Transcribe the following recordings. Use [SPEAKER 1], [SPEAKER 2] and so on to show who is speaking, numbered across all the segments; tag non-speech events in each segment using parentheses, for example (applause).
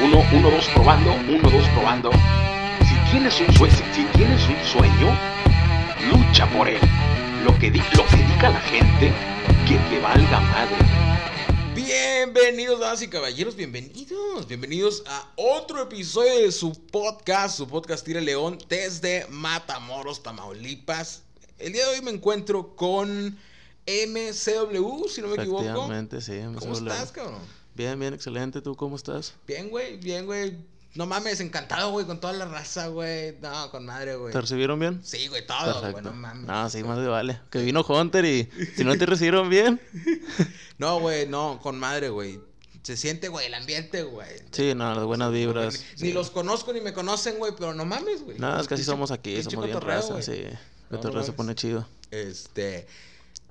[SPEAKER 1] Uno, uno, dos, probando. Uno, dos, probando. Si tienes un sueño, si tienes un sueño, lucha por él. Lo que, di- lo que diga la gente, que te valga madre.
[SPEAKER 2] Bienvenidos, damas y caballeros, bienvenidos, bienvenidos a otro episodio de su podcast, su podcast Tira León desde Matamoros, Tamaulipas. El día de hoy me encuentro con MCW, si no me equivoco.
[SPEAKER 3] Efectivamente, sí.
[SPEAKER 2] ¿Cómo estás, cabrón?
[SPEAKER 3] Bien, bien, excelente. ¿Tú cómo estás?
[SPEAKER 2] Bien, güey, bien, güey. No mames, encantado, güey, con toda la raza, güey. No, con madre, güey.
[SPEAKER 3] ¿Te recibieron bien?
[SPEAKER 2] Sí, güey, todo, güey,
[SPEAKER 3] Perfecto.
[SPEAKER 2] no mames.
[SPEAKER 3] No, sí, más de vale. Que vino Hunter y si no te (laughs) recibieron bien. (laughs)
[SPEAKER 2] No, güey, no, con madre, güey. Se siente, güey, el ambiente, güey.
[SPEAKER 3] Sí, no, las buenas vibras.
[SPEAKER 2] Ni, ni
[SPEAKER 3] sí.
[SPEAKER 2] los conozco ni me conocen, güey, pero no mames, güey.
[SPEAKER 3] No, es que así somos aquí, somos bien raza,
[SPEAKER 2] güey.
[SPEAKER 3] sí.
[SPEAKER 2] No, no
[SPEAKER 3] se pone chido.
[SPEAKER 2] Este.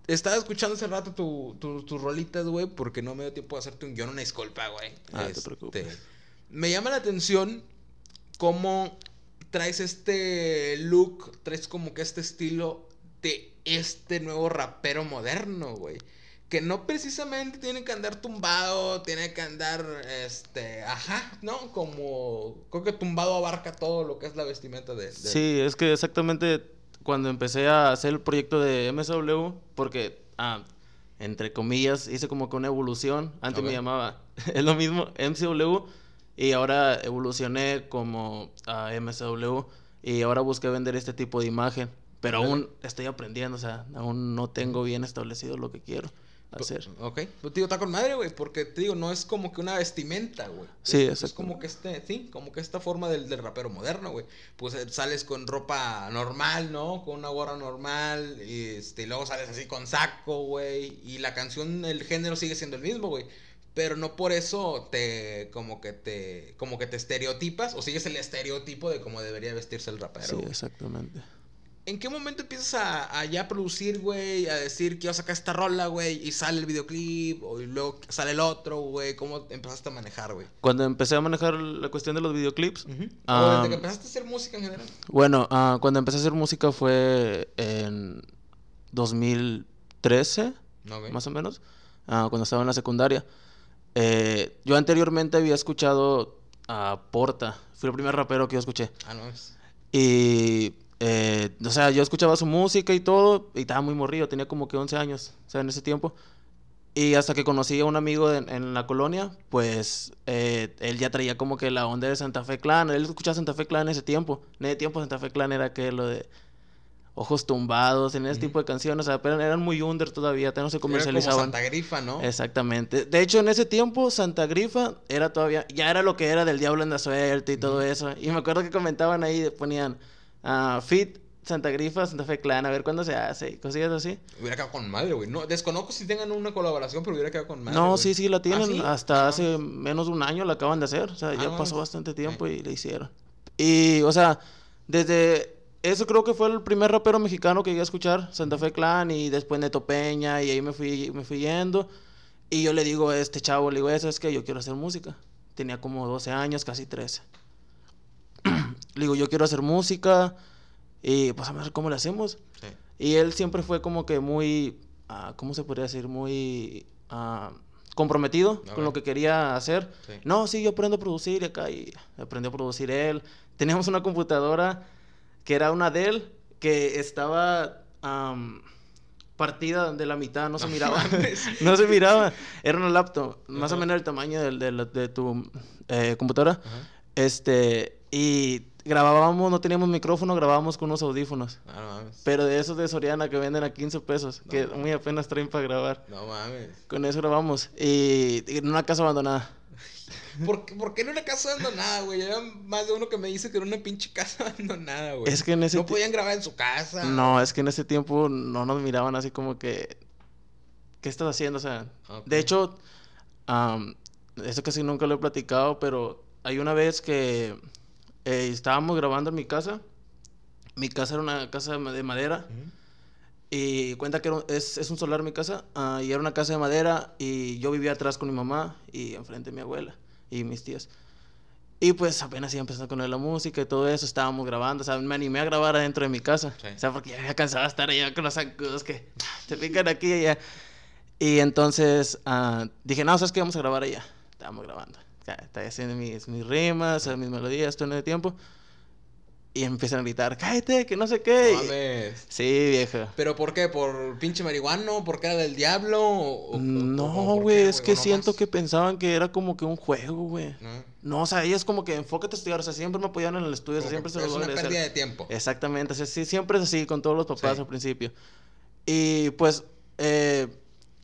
[SPEAKER 2] Estaba escuchando hace rato tu- tu- tus rolitas, güey, porque no me dio tiempo de hacerte un guion, una disculpa, güey.
[SPEAKER 3] Ah, te
[SPEAKER 2] Este,
[SPEAKER 3] preocupes.
[SPEAKER 2] Me llama la atención cómo traes este look, traes como que este estilo de este nuevo rapero moderno, güey. Que no precisamente tiene que andar tumbado, tiene que andar, este, ajá, ¿no? Como, creo que tumbado abarca todo lo que es la vestimenta de... de-
[SPEAKER 3] Sí, es que exactamente cuando empecé a hacer el proyecto de MSW, porque, ah, entre comillas, hice como que una evolución. Antes
[SPEAKER 2] Ok.
[SPEAKER 3] me llamaba, (laughs) es lo mismo, MCW, y ahora evolucioné como a MSW, y ahora busqué vender este tipo de imagen. Pero aún estoy aprendiendo, o sea, aún no tengo bien establecido lo que quiero hacer.
[SPEAKER 2] Ok, pues te digo, está con madre, güey, porque te digo, no es como que una vestimenta, güey.
[SPEAKER 3] Sí,
[SPEAKER 2] es, es como que este, sí, como que esta forma del, del rapero moderno, güey. Pues eh, sales con ropa normal, ¿no? Con una gorra normal, y, este, y luego sales así con saco, güey. Y la canción, el género sigue siendo el mismo, güey. Pero no por eso te, como que te, como que te estereotipas, o sigues el estereotipo de cómo debería vestirse el rapero.
[SPEAKER 3] Sí, exactamente.
[SPEAKER 2] ¿En qué momento empiezas a, a ya producir, güey? A decir, quiero sacar esta rola, güey, y sale el videoclip, o y luego sale el otro, güey. ¿Cómo empezaste a manejar, güey?
[SPEAKER 3] Cuando empecé a manejar la cuestión de los videoclips,
[SPEAKER 2] o
[SPEAKER 3] Ah,
[SPEAKER 2] desde que empezaste a hacer música en general.
[SPEAKER 3] Bueno, ah, cuando empecé a hacer música fue en 2013,
[SPEAKER 2] Ok.
[SPEAKER 3] más o menos, ah, cuando estaba en la secundaria. Eh, yo anteriormente había escuchado a Porta, fue el primer rapero que yo escuché.
[SPEAKER 2] Ah, no es.
[SPEAKER 3] Y, eh, o sea, yo escuchaba su música y todo, y estaba muy morrido, tenía como que 11 años, o sea, en ese tiempo. Y hasta que conocí a un amigo en, en la colonia, pues eh, él ya traía como que la onda de Santa Fe Clan. Él escuchaba Santa Fe Clan en ese tiempo. En ese tiempo Santa Fe Clan era que lo de ojos tumbados, en ese tipo de canciones, o sea, pero eran muy under todavía, no se
[SPEAKER 2] Era como
[SPEAKER 3] comercializaban.
[SPEAKER 2] Santa Grifa, ¿no?
[SPEAKER 3] Exactamente. De hecho, en ese tiempo, Santa Grifa era todavía, ya era lo que era del Diablo en la Suerte y todo eso. Y me acuerdo que comentaban ahí, ponían ah, Fit, Santa Grifa, Santa Fe Clan, a ver cuándo se hace, y cosillas así.
[SPEAKER 2] Hubiera quedado con madre, güey. No, desconozco si tengan una colaboración, pero hubiera quedado con madre.
[SPEAKER 3] no,
[SPEAKER 2] güey.
[SPEAKER 3] sí, sí, la tienen.
[SPEAKER 2] sí?
[SPEAKER 3] Hasta
[SPEAKER 2] Ah,
[SPEAKER 3] hace menos de un año la acaban de hacer. O sea,
[SPEAKER 2] Ah,
[SPEAKER 3] ya
[SPEAKER 2] no
[SPEAKER 3] pasó bastante tiempo y la hicieron. Y, o sea, desde eso creo que fue el primer rapero mexicano que llegué a escuchar, Santa Fe Clan, y después Neto Peña, y ahí me fui, me fui yendo. Y yo le digo a este chavo, le digo, eso es que yo quiero hacer música. Tenía como 12 años, casi 13. (clears throat) le digo, yo quiero hacer música, y pues a ver cómo le hacemos.
[SPEAKER 2] Sí.
[SPEAKER 3] Y él siempre fue como que muy, ah, ¿cómo se podría decir? Muy ah, comprometido
[SPEAKER 2] Ok.
[SPEAKER 3] con lo que quería hacer.
[SPEAKER 2] Sí.
[SPEAKER 3] No, sí, yo aprendo a producir acá y aprendió a producir él. (laughs) Teníamos una computadora que era una Dell que estaba am, partida de la mitad, no se miraba. (laughs) no se miraba. Era una laptop, más o
[SPEAKER 2] Ajá.
[SPEAKER 3] menos el tamaño del- del- de, tu eh, computadora.
[SPEAKER 2] Ajá.
[SPEAKER 3] Este, y grabábamos, no teníamos micrófono, grabábamos con unos audífonos.
[SPEAKER 2] Ah, no mames.
[SPEAKER 3] Pero de esos de Soriana que venden a 15 pesos,
[SPEAKER 2] No
[SPEAKER 3] que
[SPEAKER 2] mames.
[SPEAKER 3] muy apenas traen para grabar.
[SPEAKER 2] No mames.
[SPEAKER 3] Con eso grabamos. Y, en una casa abandonada. (laughs)
[SPEAKER 2] ¿Por qué, ¿Por qué en una casa abandonada, güey? Era más de uno que me dice que era una pinche casa (laughs) abandonada, güey.
[SPEAKER 3] Es que en ese
[SPEAKER 2] No podían grabar en su casa.
[SPEAKER 3] No, es que en ese tiempo no nos miraban así como que. ¿Qué estás haciendo? O sea, de hecho, am, eso casi nunca lo he platicado, pero hay una vez que eh, estábamos grabando en mi casa. Mi casa era una casa de ma- de madera. Y cuenta que un- es, es un solar mi casa. ah, y era una casa de madera. Y yo vivía atrás con mi mamá y enfrente mi abuela y mis tías. Y pues apenas iba empezando con la música y todo eso, estábamos grabando, o sea, me animé a grabar adentro de mi casa.
[SPEAKER 2] Sí.
[SPEAKER 3] O sea, porque ya había cansado de estar allá con los zancudos que (laughs) se pican aquí y allá. Y entonces ah, dije, no, ¿sabes qué? Vamos a grabar allá. Estábamos grabando. Ya, Estoy haciendo mis, mis rimas, mis melodías, todo en el tiempo. Y empiezan a gritar, cállate, que no sé qué.
[SPEAKER 2] Mames.
[SPEAKER 3] Sí, vieja.
[SPEAKER 2] ¿Pero por qué? ¿Por pinche marihuano? ¿Por qué era del diablo? ¿O- o- o-
[SPEAKER 3] No, güey, es que
[SPEAKER 2] ¿O no
[SPEAKER 3] siento
[SPEAKER 2] más?
[SPEAKER 3] que pensaban que era como que un juego, güey.
[SPEAKER 2] No.
[SPEAKER 3] No, o sea, ellos como que enfócate a estudiar, o sea, siempre me apoyaron en el estudio, o sea, siempre se
[SPEAKER 2] es
[SPEAKER 3] lo
[SPEAKER 2] una pérdida de tiempo.
[SPEAKER 3] Exactamente, o sea, sí, siempre es así con todos los papás
[SPEAKER 2] Sí.
[SPEAKER 3] al principio. Y pues, eh,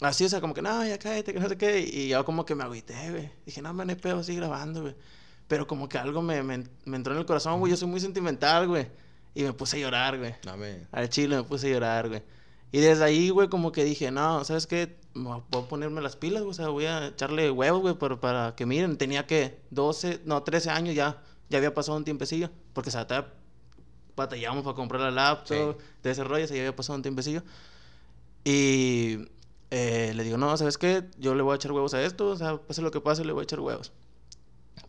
[SPEAKER 3] así, o sea, como que, no, ya cállate, que no sé qué. Y yo como que me agüité, güey. Dije, no, man, hay pedo, sigue grabando, güey. Pero como que algo me, me, me entró en el corazón, güey. Yo soy muy sentimental, güey. Y me puse a llorar, güey.
[SPEAKER 2] Mames.
[SPEAKER 3] Al chile me puse a llorar, güey. Y desde ahí, güey, como que dije, no, ¿sabes qué? Voy a ponerme las pilas, güey. O sea, voy a echarle huevos, güey, para, para que miren. Tenía que 12, no, 13 años ya. Ya había pasado un tiempecillo. Porque, o sea, batallamos para comprar la laptop, de ese rollo, o sea, ya había pasado un tiempecillo. Y eh, le digo, no, ¿sabes qué? Yo le voy a echar huevos a esto. O sea, pase lo que pase, le voy a echar huevos.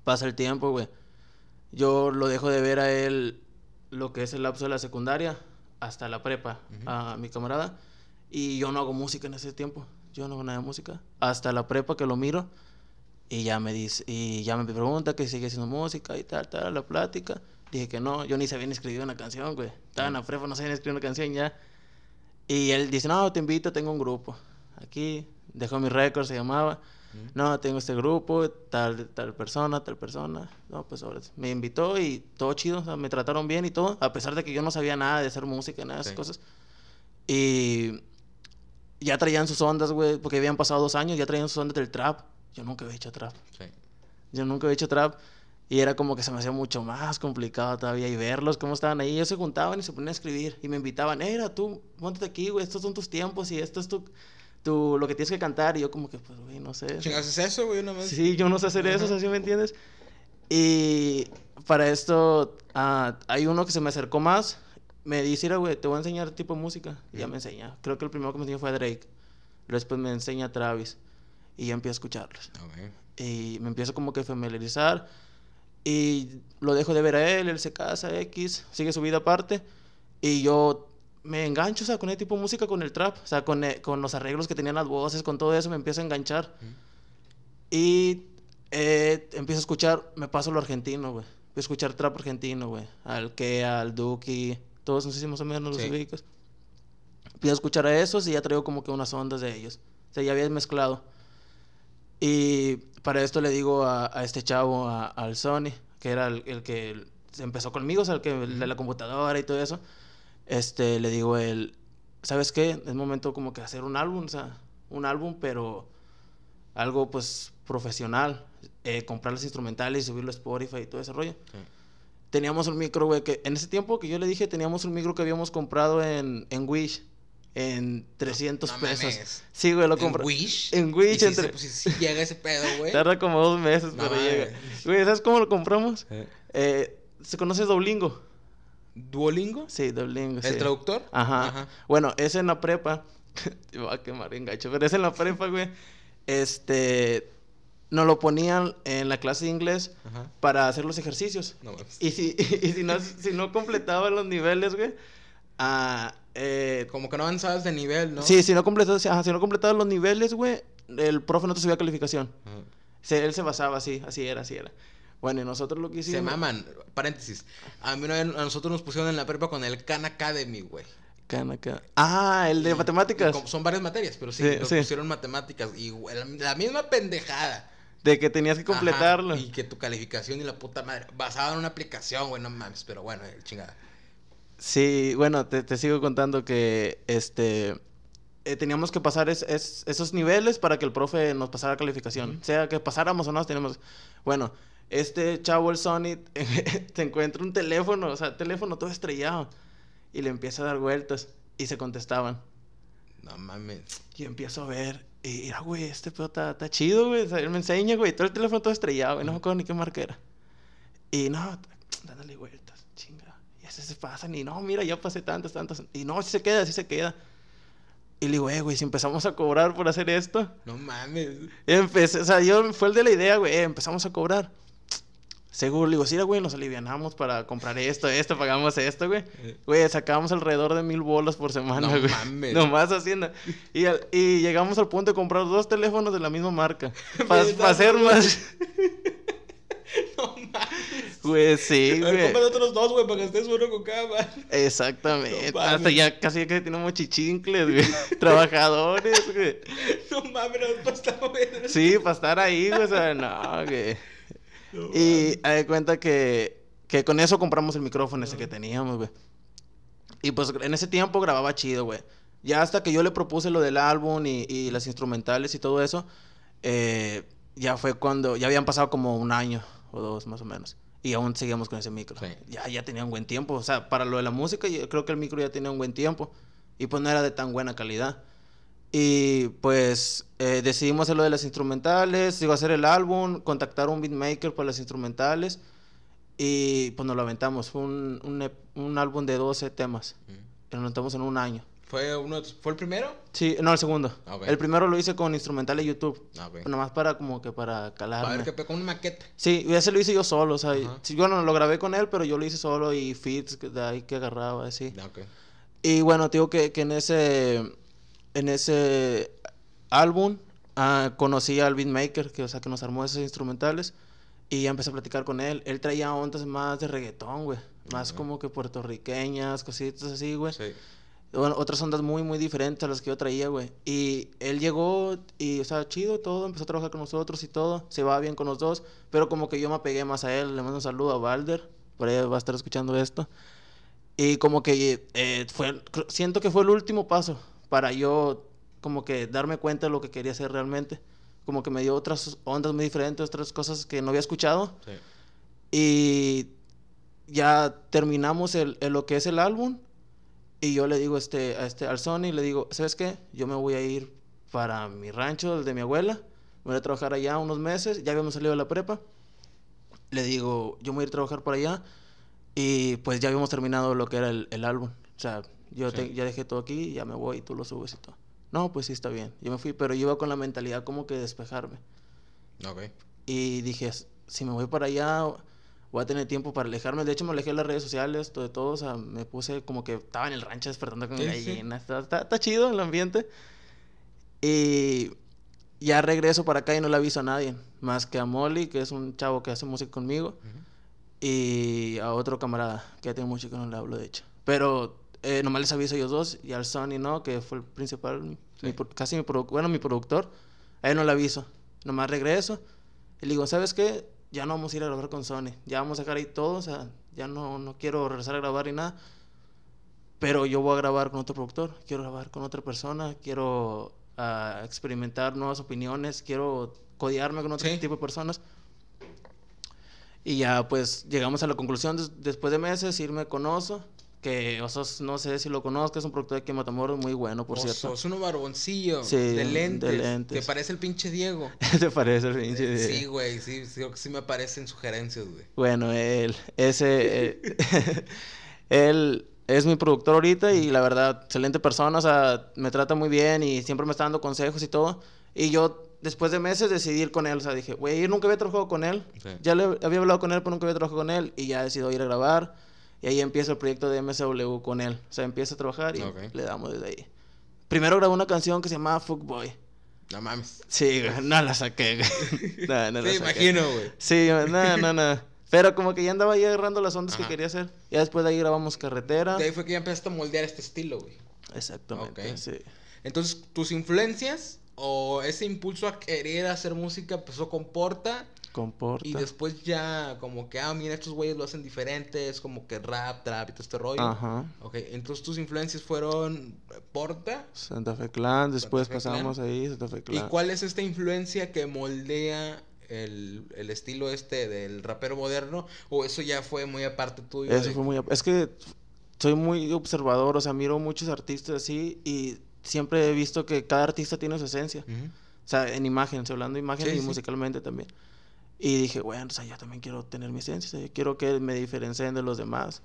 [SPEAKER 3] Pasa el tiempo, güey. Yo lo dejo de ver a él lo que es el lapso de la secundaria hasta la prepa,
[SPEAKER 2] Ujú.
[SPEAKER 3] a mi camarada. Y yo no hago música en ese tiempo. Yo no hago nada de música. Hasta la prepa que lo miro. Y ya me dice, y ya me pregunta que sigue haciendo música y tal, tal, la plática. Dije que no, yo ni sabía ni escribir una canción, güey. Estaba en la prepa, no sabía ni escribir una canción ya. Y él dice, no, te invito, tengo un grupo. Aquí, dejó mi récord, se llamaba. No, tengo este grupo, tal, tal persona, tal persona. No, pues ahora me invitó y todo chido, o sea, me trataron bien y todo, a pesar de que yo no sabía nada de hacer música, nada de esas
[SPEAKER 2] Sí.
[SPEAKER 3] cosas. Y ya traían sus ondas, güey, porque habían pasado dos años, ya traían sus ondas del trap. Yo nunca había hecho trap.
[SPEAKER 2] Sí.
[SPEAKER 3] Yo nunca había hecho trap. Y era como que se me hacía mucho más complicado todavía. Y verlos cómo estaban ahí. Ellos se juntaban y se ponían a escribir. Y me invitaban, era tú, ponte aquí, güey. Estos son tus tiempos y esto es tu, tu, lo que tienes que cantar. Y yo como que, pues, güey, no sé.
[SPEAKER 2] ¿Chingas es eso, güey? Una vez.
[SPEAKER 3] Sí, yo no sé hacer eso,
[SPEAKER 2] Ajá.
[SPEAKER 3] ¿así me entiendes? Y para esto, ah, hay uno que se me acercó más. Me dice, "Mira, güey, te voy a enseñar tipo de música. Y ya me enseña. Creo que el primero que me enseñó fue Drake. Después me enseña Travis. Y ya empiezo a escucharlos.
[SPEAKER 2] Ok.
[SPEAKER 3] Y me empiezo como que a familiarizar. Y lo dejo de ver a él, él se casa, X, sigue su vida aparte. Y yo me engancho, o sea, con ese tipo de música, con el trap, o sea, con, eh, con los arreglos que tenían las voces, con todo eso, me empiezo a enganchar. Y eh, empiezo a escuchar, me paso lo argentino, güey. Empiezo a escuchar trap argentino, güey. Al Kea, al Duki, todos, no sé si más o menos los
[SPEAKER 2] Sí.
[SPEAKER 3] ubicas. Empiezo a escuchar a esos y ya traigo como que unas ondas de ellos. O sea, ya había mezclado. Y para esto le digo a, a este chavo, a- al Sony, que era el, el que empezó conmigo, o sea, el, que, de la computadora y todo eso. Este, le digo él, ¿sabes qué? Es momento como que hacer un álbum, o sea, un álbum, pero algo pues profesional. Eh, comprar los instrumentales y subirlo a Spotify y todo ese rollo.
[SPEAKER 2] Sí.
[SPEAKER 3] Teníamos un micro, güey, que en ese tiempo que yo le dije, teníamos un micro que habíamos comprado en, en Wish, en 300
[SPEAKER 2] No
[SPEAKER 3] pesos.
[SPEAKER 2] mames.
[SPEAKER 3] Sí, güey, lo
[SPEAKER 2] ¿En
[SPEAKER 3] compré.
[SPEAKER 2] Wish?
[SPEAKER 3] En Wish,
[SPEAKER 2] ¿Y si,
[SPEAKER 3] entre-
[SPEAKER 2] se- pues, si- llega ese pedo, güey.
[SPEAKER 3] Tarda como dos meses,
[SPEAKER 2] No
[SPEAKER 3] pero
[SPEAKER 2] mames.
[SPEAKER 3] llega. Güey, ¿sabes cómo lo compramos?
[SPEAKER 2] Eh,
[SPEAKER 3] Eh, ¿Se conoce Duolingo?
[SPEAKER 2] ¿Duolingo?
[SPEAKER 3] Sí, Duolingo,
[SPEAKER 2] ¿El
[SPEAKER 3] sí.
[SPEAKER 2] traductor?
[SPEAKER 3] Ajá. Bueno, es en la prepa. (laughs) Te va a quemar bien gacho, pero es en la prepa, güey. Este. Nos lo ponían en la clase de inglés
[SPEAKER 2] Ajá.
[SPEAKER 3] para hacer los ejercicios.
[SPEAKER 2] No.
[SPEAKER 3] Y si, (laughs) y si no, si no completaba los niveles, güey. ah, eh,
[SPEAKER 2] Como que no avanzabas de nivel, ¿no?
[SPEAKER 3] Sí, si no completabas, ajá, si no completabas los niveles, güey, el profe no te subía calificación.
[SPEAKER 2] Ajá.
[SPEAKER 3] Se- él se basaba así, así era, así era. Bueno, y nosotros lo que hicimos.
[SPEAKER 2] Se maman. Paréntesis. A mí una vez a nosotros nos pusieron en la prepa con el Khan Academy, güey.
[SPEAKER 3] Cana, cana. Ah, el de
[SPEAKER 2] Y-
[SPEAKER 3] matemáticas.
[SPEAKER 2] y son varias materias, pero sí,
[SPEAKER 3] Sí,
[SPEAKER 2] nos
[SPEAKER 3] sí.
[SPEAKER 2] pusieron matemáticas. Y güey, la, la misma pendejada.
[SPEAKER 3] De que tenías que completarlo.
[SPEAKER 2] Ajá, y que tu calificación y la puta madre. Basada en una aplicación, güey, no mames. Pero bueno, el chingada.
[SPEAKER 3] Sí, bueno, te, te sigo contando que este eh, teníamos que pasar es- es- esos niveles para que el profe nos pasara calificación. Sea que pasáramos o no, tenemos. Bueno, este chavo, el Sony, (laughs) te encuentra un teléfono, o sea, teléfono todo estrellado. Y le empieza a dar vueltas y se contestaban.
[SPEAKER 2] No mames.
[SPEAKER 3] Y empiezo a ver, y mira, güey, este pedo está, chido, güey. O sea, él me enseña, güey, todo el teléfono todo estrellado, güey, no me acuerdo ni qué marca era. Y no, dándole vueltas, chinga. Y así se pasan, y no, mira, ya pasé tantas, tantas. Y no, si se queda, si se queda. Y le digo, eh, güey, si empezamos a cobrar por hacer esto.
[SPEAKER 2] No mames.
[SPEAKER 3] Empecé, o sea, yo fue el de la idea, güey, eh, empezamos a cobrar. Seguro, le digo, sí, güey, nos alivianamos para comprar esto, esto, pagamos esto, güey. Güey, sacábamos alrededor de mil bolas por semana,
[SPEAKER 2] No
[SPEAKER 3] güey.
[SPEAKER 2] mames. (laughs)
[SPEAKER 3] Nomás haciendo. Y, al- y llegamos al punto de comprar dos teléfonos de la misma marca. (laughs) Para
[SPEAKER 2] está
[SPEAKER 3] hacer más. (laughs) Güey, sí, güey.
[SPEAKER 2] otros dos, güey, para que estés uno con cada.
[SPEAKER 3] Exactamente.
[SPEAKER 2] No.
[SPEAKER 3] Hasta ya casi que tenemos chichincles, güey. Trabajadores, güey.
[SPEAKER 2] No mames, no está bueno.
[SPEAKER 3] Sí, para estar ahí, güey. O sea, no, güey.
[SPEAKER 2] No
[SPEAKER 3] Y de cuenta que, que con eso compramos el micrófono ese que teníamos, güey. Y pues en ese tiempo grababa chido, güey. Ya hasta que yo le propuse lo del álbum y, y las instrumentales y todo eso, eh, ya fue cuando, ya habían pasado como un año o dos más o menos. Y aún seguíamos con ese micro.
[SPEAKER 2] Sí.
[SPEAKER 3] Ya, ya tenía un buen tiempo. O sea, para lo de la música, yo creo que el micro ya tenía un buen tiempo. Y pues no era de tan buena calidad. Y pues eh, decidimos hacer lo de las instrumentales, digo, hacer el álbum, contactar a un beatmaker para las instrumentales. Y pues nos lo aventamos. Fue un, un, un álbum de 12 temas.
[SPEAKER 2] Mm.
[SPEAKER 3] Lo aventamos en un año.
[SPEAKER 2] ¿Fue, uno, ¿Fue el primero?
[SPEAKER 3] Sí, no, el segundo.
[SPEAKER 2] Ah, ok.
[SPEAKER 3] El primero lo hice con instrumentales YouTube.
[SPEAKER 2] Ah, ok.
[SPEAKER 3] Nomás para como que para
[SPEAKER 2] A
[SPEAKER 3] calarme.
[SPEAKER 2] ver, que con una maqueta.
[SPEAKER 3] Sí, ese lo hice yo solo, o sea,
[SPEAKER 2] Ajá.
[SPEAKER 3] sí, bueno, lo grabé con él, pero yo lo hice solo y feeds que- de ahí que agarraba, así.
[SPEAKER 2] Ah, ok.
[SPEAKER 3] Y bueno, te digo que, que en ese en ese álbum ah, conocí al beatmaker, que o sea, que nos armó esos instrumentales y empecé a platicar con él. Él traía ondas más de reggaetón, güey, más
[SPEAKER 2] Ajá.
[SPEAKER 3] como que puertorriqueñas, cositas así, güey.
[SPEAKER 2] Sí.
[SPEAKER 3] Bueno, otras ondas muy, muy diferentes a las que yo traía, güey. Y él llegó y, o sea, chido todo, empezó a trabajar con nosotros y todo, se va bien con los dos, pero como que yo me apegué más a él, le mando un saludo a Balder, por ahí va a estar escuchando esto. Y como que eh, fue, siento que fue el último paso para yo como que darme cuenta de lo que quería hacer realmente. Como que me dio otras ondas muy diferentes, otras cosas que no había escuchado.
[SPEAKER 2] Sí.
[SPEAKER 3] Y ya terminamos el, el- lo que es el álbum. Y yo le digo este, a este, al Sony, le digo, ¿sabes qué? Yo me voy a ir para mi rancho, el de mi abuela. Voy a trabajar allá unos meses. Ya habíamos salido de la prepa. Le digo, yo me voy a ir a trabajar por allá. Y pues ya habíamos terminado lo que era el, el álbum. O sea, yo
[SPEAKER 2] Sí.
[SPEAKER 3] te- ya dejé todo aquí, ya me voy y tú lo subes y todo. No, pues sí, está bien. Yo me fui, pero yo iba con la mentalidad como que de despejarme.
[SPEAKER 2] Ok.
[SPEAKER 3] Y dije, "S- si me voy para allá, voy a tener tiempo para alejarme. De hecho, me alejé de las redes sociales, todo de todo. O sea, me puse como que estaba en el rancho despertando con
[SPEAKER 2] Sí, sí.
[SPEAKER 3] gallinas. Está, está, está chido el ambiente. Y ya regreso para acá y no le aviso a nadie. Más que a Molly, que es un chavo que hace música conmigo.
[SPEAKER 2] Ujú.
[SPEAKER 3] Y a otro camarada, que ya tengo mucho que no le hablo, de hecho. Pero eh, nomás les aviso a ellos dos. Y al Sony, ¿no? Que fue el principal,
[SPEAKER 2] Sí.
[SPEAKER 3] mi casi mi, produ- bueno, mi productor. A él no le aviso. Nomás regreso. Y le digo, ¿sabes qué? Ya no vamos a ir a grabar con Sony. Ya vamos a dejar ahí todo. O sea, ya no, no quiero regresar a grabar ni nada. Pero yo voy a grabar con otro productor. Quiero grabar con otra persona. Quiero ah, experimentar nuevas opiniones. Quiero codearme con otro
[SPEAKER 2] Sí.
[SPEAKER 3] tipo de personas. Y ya pues llegamos a la conclusión des- después de meses irme con Oso, que Osos no sé si lo conozcas, es un productor de aquí en Matamoros muy bueno, por
[SPEAKER 2] Oso,
[SPEAKER 3] cierto.
[SPEAKER 2] es uno barboncillo.
[SPEAKER 3] Sí,
[SPEAKER 2] de
[SPEAKER 3] de
[SPEAKER 2] lentes.
[SPEAKER 3] lentes.
[SPEAKER 2] ¿Te parece el pinche Diego? (laughs)
[SPEAKER 3] ¿Te parece el pinche de-
[SPEAKER 2] Sí, güey, sí, sí, sí me aparecen sugerencias, güey.
[SPEAKER 3] Bueno, él, ese, eh, (laughs) él es mi productor ahorita y la verdad, excelente persona, o sea, me trata muy bien y siempre me está dando consejos y todo. Y yo, después de meses, decidí ir con él, o sea, dije, güey, yo nunca había trabajado con él,
[SPEAKER 2] Sí.
[SPEAKER 3] ya le había hablado con él, pero nunca había trabajado con él y ya decidí ir a grabar. Y ahí empieza el proyecto de MSW con él, o sea, empieza a trabajar y le damos desde ahí. Primero grabé una canción que se llamaba Fuckboy.
[SPEAKER 2] No mames.
[SPEAKER 3] Sí, güey, no la saqué, güey. (laughs) No, no la
[SPEAKER 2] Sí,
[SPEAKER 3] saqué.
[SPEAKER 2] imagino, güey.
[SPEAKER 3] Sí, no, no, no. Pero como que ya andaba ahí agarrando las ondas
[SPEAKER 2] Ajá.
[SPEAKER 3] que quería hacer. Ya después de ahí grabamos Carretera.
[SPEAKER 2] De ahí fue que ya empezaste a moldear este estilo, güey.
[SPEAKER 3] Exactamente,
[SPEAKER 2] Ok.
[SPEAKER 3] sí.
[SPEAKER 2] Entonces, tus influencias o ese impulso a querer hacer música empezó con Porta
[SPEAKER 3] Comporta.
[SPEAKER 2] y después ya como que, ah, mira, estos güeyes lo hacen diferentes, como que rap, trap y todo este rollo.
[SPEAKER 3] Ajá.
[SPEAKER 2] Ok, entonces tus influencias fueron Porta.
[SPEAKER 3] Santa Fe Clan, después
[SPEAKER 2] Fe Clan.
[SPEAKER 3] pasamos ahí, Santa Fe
[SPEAKER 2] ¿Y
[SPEAKER 3] Clan.
[SPEAKER 2] cuál es esta influencia que moldea el, el estilo este del rapero moderno? ¿O eso ya fue muy aparte tuyo?
[SPEAKER 3] Eso
[SPEAKER 2] de-
[SPEAKER 3] fue muy... Es que soy muy observador, o sea, miro muchos artistas así y siempre he visto que cada artista tiene su esencia. O sea, en imagen, hablando de imagen
[SPEAKER 2] Sí,
[SPEAKER 3] y
[SPEAKER 2] sí.
[SPEAKER 3] musicalmente también. Y dije, bueno, o sea, yo también quiero tener mi esencia, o sea, yo quiero que me diferencien de los demás.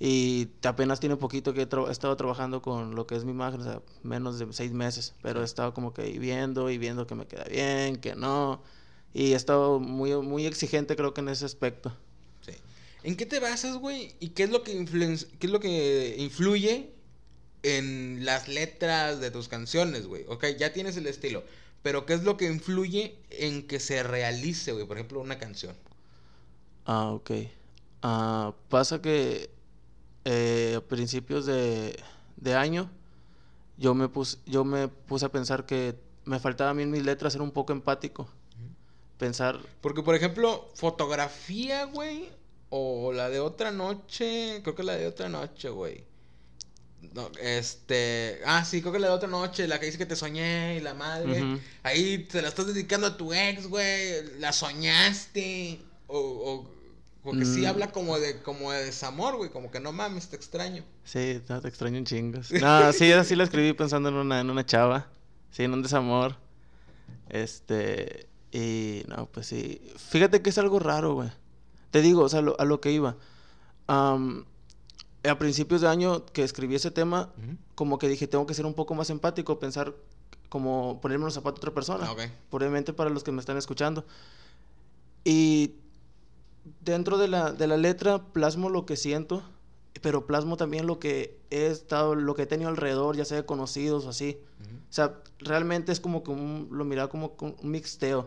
[SPEAKER 3] Y apenas tiene poquito que he, tra- he estado trabajando con lo que es mi imagen, o sea, menos de seis meses, pero he estado como que viendo y viendo que me queda bien, que no. Y he estado muy, muy exigente creo que en ese aspecto.
[SPEAKER 2] Sí. ¿En qué te basas, güey? ¿Y qué es lo que qué es lo que influye en las letras de tus canciones, güey? Ok, ya tienes el estilo, pero ¿qué es lo que influye en que se realice, güey? Por ejemplo, una canción.
[SPEAKER 3] Ah, ok. Ah, pasa que eh, a principios de, de año yo me, puse, yo me puse a pensar que me faltaba a mí en mis letras ser un poco empático. Pensar,
[SPEAKER 2] Porque, por ejemplo, fotografía, güey, o la de otra noche, creo que la de otra noche, güey. No, este, ah, sí, creo que la de otra noche, la que dice que te soñé y la madre. Ahí te la estás dedicando a tu ex, güey, la soñaste. O, o porque sí
[SPEAKER 3] Mm.
[SPEAKER 2] habla como de, como de desamor, güey, como que no mames, te extraño.
[SPEAKER 3] sí, no, te extraño un chingos. (laughs) No, sí, así la escribí pensando en una, en una chava. Sí, en un desamor. Este, y no, pues sí. Fíjate que es algo raro, güey. Te digo, o sea, lo- a lo que iba. A principios de año que escribí ese tema, como que dije, tengo que ser un poco más empático, pensar como ponerme los zapatos de otra persona.
[SPEAKER 2] Ah, ok.
[SPEAKER 3] Probablemente para los que me están escuchando. Y dentro de la, de la letra plasmo lo que siento, pero plasmo también lo que he estado, lo que he tenido alrededor, ya sea de conocidos o así. O sea, realmente es como que un, lo miraba como un mixteo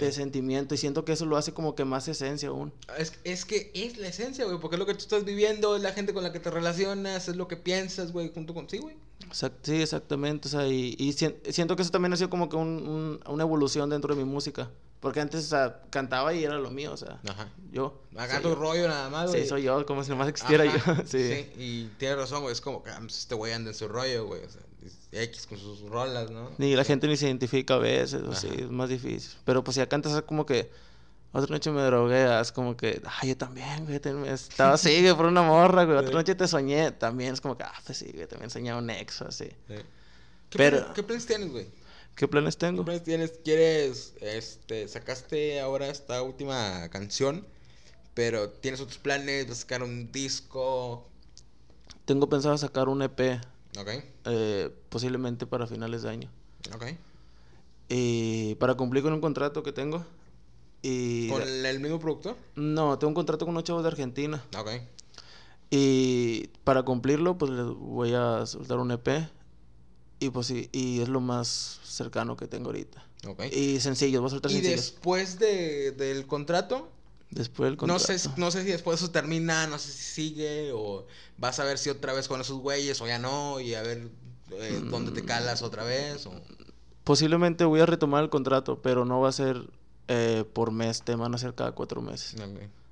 [SPEAKER 3] De sentimiento y siento que eso lo hace como que más esencia aún.
[SPEAKER 2] Es, es que es la esencia, güey, porque es lo que tú estás viviendo, es la gente con la que te relacionas, es lo que piensas, güey, junto con sí, güey.
[SPEAKER 3] Exact- sí, exactamente. O sea, y, y sien- siento que eso también ha sido como que un- un- una evolución dentro de mi música. Porque antes, o sea, cantaba y era lo mío, o sea,
[SPEAKER 2] Ajá.
[SPEAKER 3] yo.
[SPEAKER 2] Acá
[SPEAKER 3] soy
[SPEAKER 2] tu
[SPEAKER 3] yo.
[SPEAKER 2] rollo nada más, güey.
[SPEAKER 3] Sí, soy yo, como si nomás existiera
[SPEAKER 2] Ajá,
[SPEAKER 3] yo. (laughs) sí.
[SPEAKER 2] sí. y tienes razón, güey, es como que ah, pues, este güey anda en su rollo, güey, o sea, X con sus rolas, ¿no?
[SPEAKER 3] Ni la gente ni se identifica a veces, o sí, es más difícil. Pero pues si ya cantas es como que otra noche me drogué, es como que, ay, yo también, güey, también estaba así, güey, por una morra, güey, otra
[SPEAKER 2] Sí.
[SPEAKER 3] noche te soñé, también es como que, ah, pues sí, güey, también soñaba un ex, o así.
[SPEAKER 2] Sí. ¿Qué,
[SPEAKER 3] Pero-
[SPEAKER 2] planes, ¿Qué planes tienes, güey?
[SPEAKER 3] ¿Qué planes
[SPEAKER 2] ¿Qué
[SPEAKER 3] tengo?
[SPEAKER 2] planes tienes? ¿Quieres, este, sacaste ahora esta última canción, pero tienes otros planes, vas a sacar un disco,
[SPEAKER 3] Tengo pensado sacar un EP,
[SPEAKER 2] ok,
[SPEAKER 3] eh, posiblemente para finales de año.
[SPEAKER 2] ok.
[SPEAKER 3] Y para cumplir con un contrato que tengo. Y...
[SPEAKER 2] ¿Con el, el mismo productor?
[SPEAKER 3] No, tengo un contrato con unos chavos de Argentina.
[SPEAKER 2] Ok,
[SPEAKER 3] Y para cumplirlo, pues les voy a soltar un EP. Y pues y es lo más cercano que tengo ahorita.
[SPEAKER 2] ok.
[SPEAKER 3] Y sencillos, voy a soltar
[SPEAKER 2] Y
[SPEAKER 3] sencillos.
[SPEAKER 2] después de, del contrato,
[SPEAKER 3] Después del
[SPEAKER 2] no
[SPEAKER 3] contrato.
[SPEAKER 2] sé, si- no sé si después eso termina, no sé si sigue, o vas a ver si otra vez con esos güeyes, o ya no, y a ver eh, dónde te calas otra vez, o...
[SPEAKER 3] Posiblemente voy a retomar el contrato, pero no va a ser eh, por mes, te van a ser cada cuatro meses.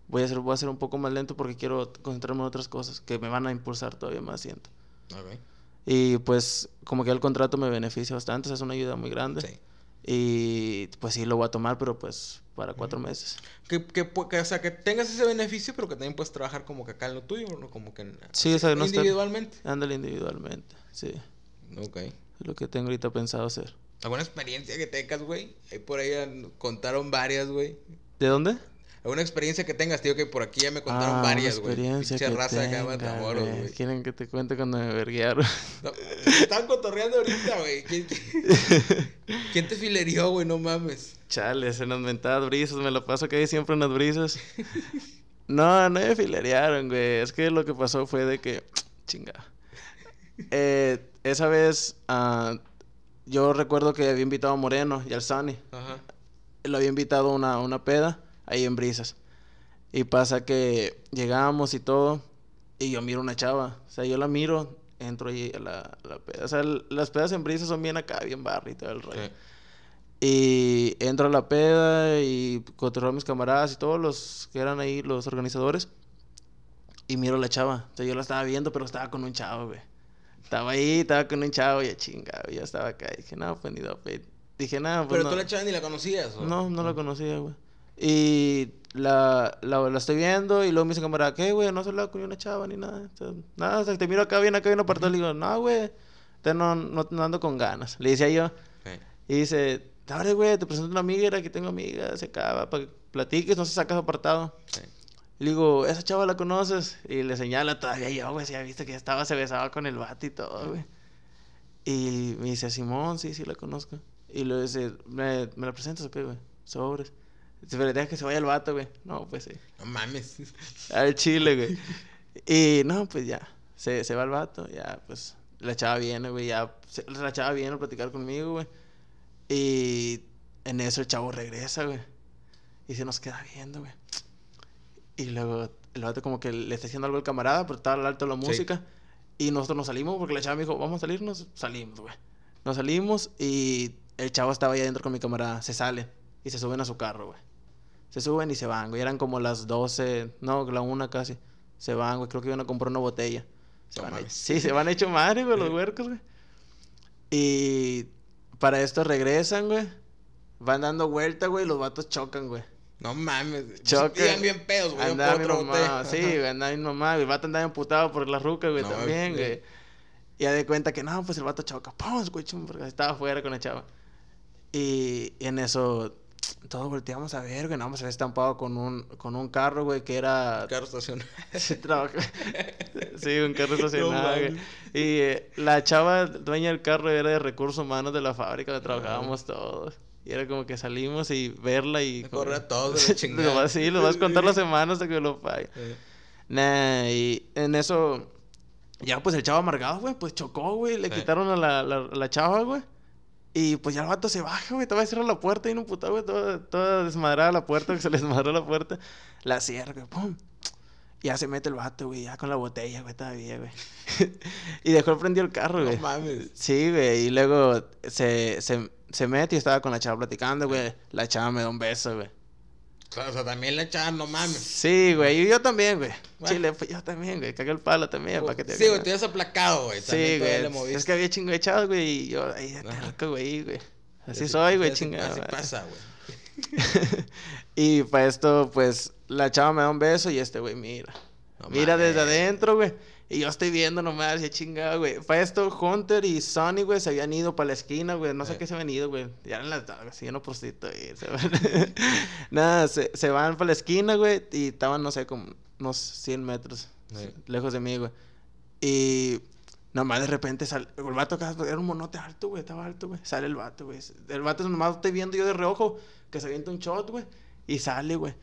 [SPEAKER 3] Voy a, hacer, voy a hacer un poco más lento porque quiero concentrarme en otras cosas que me van a impulsar todavía más, siento.
[SPEAKER 2] Ok.
[SPEAKER 3] Y pues como que el contrato me beneficia bastante, o sea, es una ayuda muy grande.
[SPEAKER 2] Sí.
[SPEAKER 3] Y pues sí, lo voy a tomar, pero pues para cuatro meses.
[SPEAKER 2] Que, que, pu- que, o sea, que tengas ese beneficio, pero que también puedes trabajar como que acá en lo tuyo, ¿no? Como que en-
[SPEAKER 3] Sí, o sea, no estar-
[SPEAKER 2] individualmente.
[SPEAKER 3] Ándale individualmente, sí.
[SPEAKER 2] Ok.
[SPEAKER 3] Es lo que tengo ahorita pensado hacer.
[SPEAKER 2] ¿Alguna experiencia que tengas, güey? Ahí por ahí contaron varias, güey.
[SPEAKER 3] ¿De dónde?
[SPEAKER 2] ¿Alguna experiencia que tengas? Tío, que por aquí ya me contaron
[SPEAKER 3] Ah,
[SPEAKER 2] varias, güey.
[SPEAKER 3] experiencia
[SPEAKER 2] Pinche
[SPEAKER 3] que
[SPEAKER 2] raza acá
[SPEAKER 3] tenga, güey.
[SPEAKER 2] güey.
[SPEAKER 3] Quieren que te cuente cuando me.
[SPEAKER 2] No, te estaban cotorreando ahorita, güey. ¿Quién, quién- (laughs) quién te filerió, güey? No mames.
[SPEAKER 3] Chales, en las mentadas brisas, me lo paso que hay siempre en las brisas. No, no me filerearon, güey. Es que lo que pasó fue de que... (tsk) Chinga. Eh, esa vez, ah, yo recuerdo que había invitado a Moreno y al Sunny.
[SPEAKER 2] Ajá.
[SPEAKER 3] Lo había invitado a una, una peda ahí en brisas. Y pasa que llegamos y todo. Y yo miro una chava. O sea, yo la miro, entro ahí a la, la peda. O sea, las pedas en brisas son bien acá, bien barrio y todo el rollo.
[SPEAKER 2] Sí.
[SPEAKER 3] Y entro a la peda y controlo a mis camaradas y todos los que eran ahí, los organizadores. Y miro a la chava. O sea, yo la estaba viendo, pero estaba con un chavo, güey. Estaba ahí, estaba con un chavo y ya chingado. Ya estaba acá. Y dije, no, pues ni da pe-". Dije, nada, pues
[SPEAKER 2] Pero
[SPEAKER 3] no.
[SPEAKER 2] tú la chava ni la conocías, ¿o?
[SPEAKER 3] No, no la conocía, güey. Y la, la, la estoy viendo y luego me dice camarada, ¿qué, güey? No se la con una chava ni nada. Sea, nada, o sea, te miro acá bien, acá bien apartado. Le digo, no, güey, te no, no, no ando con ganas. Le decía yo.
[SPEAKER 2] Sí.
[SPEAKER 3] Y dice, dale, güey, te presento una amiga, era que tengo amigas, se acaba, para que platiques, no se sacas apartado.
[SPEAKER 2] Sí.
[SPEAKER 3] Y le digo, ¿esa chava la conoces? Y le señala todavía yo, güey, si ya viste que ya estaba, se besaba con el vato y todo, güey. Y me dice, Simón, sí, sí la conozco. Y luego dice, ¿me, me la presentas o qué, güey? Sobres. Pero deja que se vaya el vato, güey. No, pues sí.
[SPEAKER 2] No mames. (laughs)
[SPEAKER 3] Al chile, güey. Y no, pues ya. Se, se va el vato, ya, pues. La chava viene, güey, ya. se- la chava viene a platicar conmigo, güey. Y en eso el chavo regresa, güey. Y se nos queda viendo, güey. Y luego el vato como que le está haciendo algo al camarada, pero estaba al alto la
[SPEAKER 2] Sí.
[SPEAKER 3] música. Y nosotros nos salimos porque la chava me dijo, vamos a salirnos. Salimos, güey. Nos salimos y el chavo estaba ahí adentro con mi camarada. Se sale y se suben a su carro, güey. Se suben y se van, güey. Eran como las 12, no, la una casi. Se van, güey. Creo que iban a comprar una botella. Se van a- (laughs) sí, se van hecho madre, güey, los (laughs) huercos, güey. Y para esto regresan, güey. Van dando vuelta, güey, y los vatos chocan, güey.
[SPEAKER 2] No mames.
[SPEAKER 3] Chocan.
[SPEAKER 2] Bien pedos, güey.
[SPEAKER 3] Andaba
[SPEAKER 2] por
[SPEAKER 3] mi
[SPEAKER 2] otra
[SPEAKER 3] mamá,
[SPEAKER 2] botella.
[SPEAKER 3] sí, güey, andaba mi mamá, güey. El vato andaba emputado por la ruca, güey,
[SPEAKER 2] No,
[SPEAKER 3] también, güey. Y ya de cuenta que no, pues el vato choca. ¡Pum! güey, chum, porque estaba afuera con la chava. Y, y en eso, todos volteamos a ver, güey. No, se había estampado con un, con un carro, güey, que era.
[SPEAKER 2] Carro estacionado. (laughs) (laughs)
[SPEAKER 3] Sí, un carro estacionado, güey.
[SPEAKER 2] mames.
[SPEAKER 3] Y eh, la chava dueña del carro era de recursos humanos de la fábrica donde trabajábamos todos. Y era como que salimos y verla y...
[SPEAKER 2] Me
[SPEAKER 3] como-
[SPEAKER 2] corre a todos la (laughs) chingada.
[SPEAKER 3] Sí, lo vas a contar las semanas hasta que lo pague. Nah, y en eso... Ya, pues el chavo amargado, güey, pues chocó, güey. Le quitaron a la, la, la chava, güey. Y pues ya el vato se baja, güey. Te va a cerrar la puerta y no puta, güey. Toda, toda desmadrada la puerta, que se le desmadró la puerta. La cierra, güey, pum. Y ya se mete el vato, güey, ya con la botella, güey, todavía, güey. (laughs) y dejó prendido el carro,
[SPEAKER 2] No
[SPEAKER 3] güey.
[SPEAKER 2] mames.
[SPEAKER 3] Sí, güey. Y luego se, se, se mete y estaba con la chava platicando, güey. La chava me da un beso, güey.
[SPEAKER 2] Claro, o sea, también la echaban, no mames.
[SPEAKER 3] Sí, güey. Y yo también, güey.
[SPEAKER 2] Bueno.
[SPEAKER 3] Chile, pues yo también, güey. Cagué el palo también, para que te
[SPEAKER 2] Sí, güey, te habías aplacado, güey.
[SPEAKER 3] Sí,
[SPEAKER 2] También
[SPEAKER 3] güey. Es que había chingo de chavos, güey. Y yo ahí de terco, güey, güey. Así soy, güey, chingada.
[SPEAKER 2] Así pasa, güey. (laughs)
[SPEAKER 3] y para esto, pues, la chava me da un beso y este, güey, mira.
[SPEAKER 2] No
[SPEAKER 3] mira
[SPEAKER 2] mames.
[SPEAKER 3] desde adentro, güey. Y yo estoy viendo nomás, ya chingada, güey. Para esto, Hunter y Sonny, güey, se habían ido para la esquina, güey. No sé qué se habían ido, güey. Ya eran las así, yo no prosito, güey. Se van- (laughs) Nada, se, se van para la esquina, güey. Y estaban, no sé, como unos 100 metros
[SPEAKER 2] Sí.
[SPEAKER 3] lejos de mí, güey. Y nomás de repente sale. El vato acá era un monote alto, güey. Estaba alto, güey. Sale el vato, güey. El vato nomás estoy viendo yo de reojo que se avienta un shot, güey. Y sale, güey.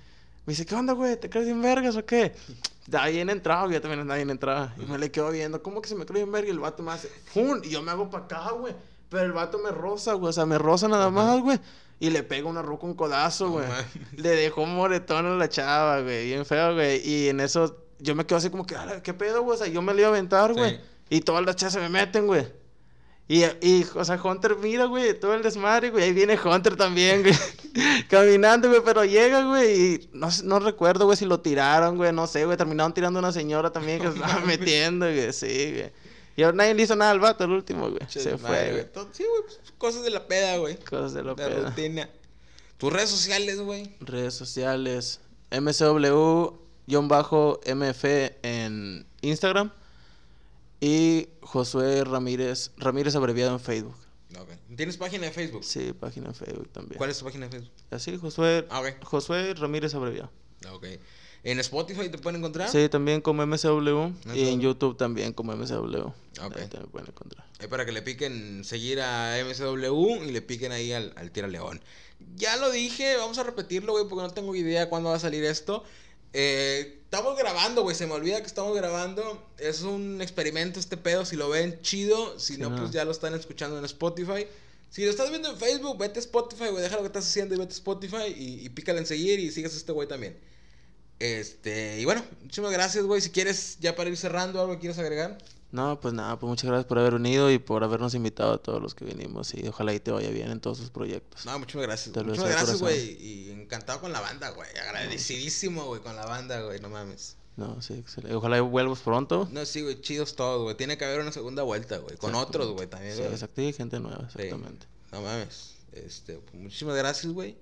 [SPEAKER 3] Me dice, ¿qué onda, güey? ¿Te crees bien vergas o qué? Estaba bien entrado, yo también andaba bien entrado. Y me le quedo viendo, ¿cómo que se me cree bien verga? Y el vato me hace, ¡fum! Y yo me hago para acá, güey. Pero el vato me roza, güey. O sea, me roza nada más, güey. Y le pega una roca un codazo, güey. le dejó un moretón a la chava, güey. Bien feo, güey. Y en eso yo me quedo así como que, "Ala, ¿qué pedo, güey? O sea, yo me le iba a aventar, güey.
[SPEAKER 2] Sí.
[SPEAKER 3] Y todas las chavas se me meten, güey. Y, y, o sea, Hunter mira, güey, todo el desmadre, güey. Ahí viene Hunter también, güey. (laughs) Caminando, güey, pero llega, güey. Y no, no recuerdo, güey, si lo tiraron, güey. No sé, güey. Terminaron tirando a una señora también que (laughs) se estaba metiendo, güey. Sí, güey. Y ahora nadie le hizo nada al vato, el último, güey.
[SPEAKER 2] Che,
[SPEAKER 3] Se
[SPEAKER 2] madre,
[SPEAKER 3] fue, güey.
[SPEAKER 2] Sí, güey, pues, cosas de la peda, güey.
[SPEAKER 3] Cosas de lo
[SPEAKER 2] De
[SPEAKER 3] pedo.
[SPEAKER 2] rutina. Tus redes sociales, güey.
[SPEAKER 3] Redes sociales. MSW-MF en Instagram. Y Josué Ramírez. Ramírez abreviado en Facebook.
[SPEAKER 2] Ok. ¿Tienes página de Facebook?
[SPEAKER 3] Sí, página en Facebook también.
[SPEAKER 2] ¿Cuál es tu página de Facebook?
[SPEAKER 3] Así, Josué.
[SPEAKER 2] Ah, ok.
[SPEAKER 3] Josué Ramírez abreviado.
[SPEAKER 2] Ok. ¿En Spotify te pueden encontrar?
[SPEAKER 3] Sí, también como MSW. Y en. YouTube también como MSW.
[SPEAKER 2] Ok.
[SPEAKER 3] Ahí también pueden encontrar.
[SPEAKER 2] Es para que le piquen seguir a MSW y le piquen ahí al, al Tira León. Ya lo dije, vamos a repetirlo, güey, porque no tengo idea cuándo va a salir esto. Eh, estamos grabando, güey, se me olvida que estamos grabando. Es un experimento este pedo, si lo ven chido, si
[SPEAKER 3] Sí,
[SPEAKER 2] no,
[SPEAKER 3] no.
[SPEAKER 2] pues ya lo están escuchando en Spotify. Si lo estás viendo en Facebook, vete a Spotify, güey, deja lo que estás haciendo y vete a Spotify y, y pícale en seguir y sigas a este güey también. Este, y bueno, muchísimas gracias, güey. Si quieres, ya para ir cerrando, algo que quieras agregar.
[SPEAKER 3] No, pues nada, pues muchas gracias por haber venido y por habernos invitado a todos los que vinimos. Y ojalá y te vaya bien en todos sus proyectos.
[SPEAKER 2] No, muchísimas gracias.
[SPEAKER 3] Te de
[SPEAKER 2] gracias, güey. Y encantado con la banda, güey. Agradecidísimo, güey, con la banda, güey. No mames.
[SPEAKER 3] No, sí, excelente. Ojalá vuelvas pronto.
[SPEAKER 2] No, sí, güey, chidos todos, güey. Tiene que haber una segunda vuelta, güey. Con otros, güey, también,
[SPEAKER 3] Sí, exacto. Y gente nueva,
[SPEAKER 2] Sí.
[SPEAKER 3] exactamente.
[SPEAKER 2] No mames. Este, pues, muchísimas gracias, güey.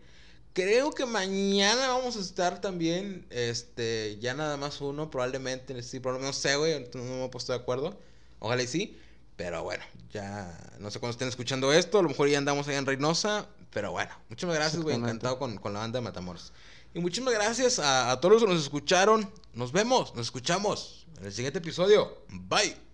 [SPEAKER 2] Creo que mañana vamos a estar también, este, ya nada más uno, probablemente, sí, probablemente, no sé, güey, no me he puesto de acuerdo. Ojalá y sí, pero bueno, ya, no sé cuándo estén escuchando esto, a lo mejor ya andamos allá en Reynosa, pero bueno, muchísimas gracias, güey, encantado con, con la banda de Matamoros. Y muchísimas gracias a, a todos los que nos escucharon, nos vemos, nos escuchamos en el siguiente episodio, bye.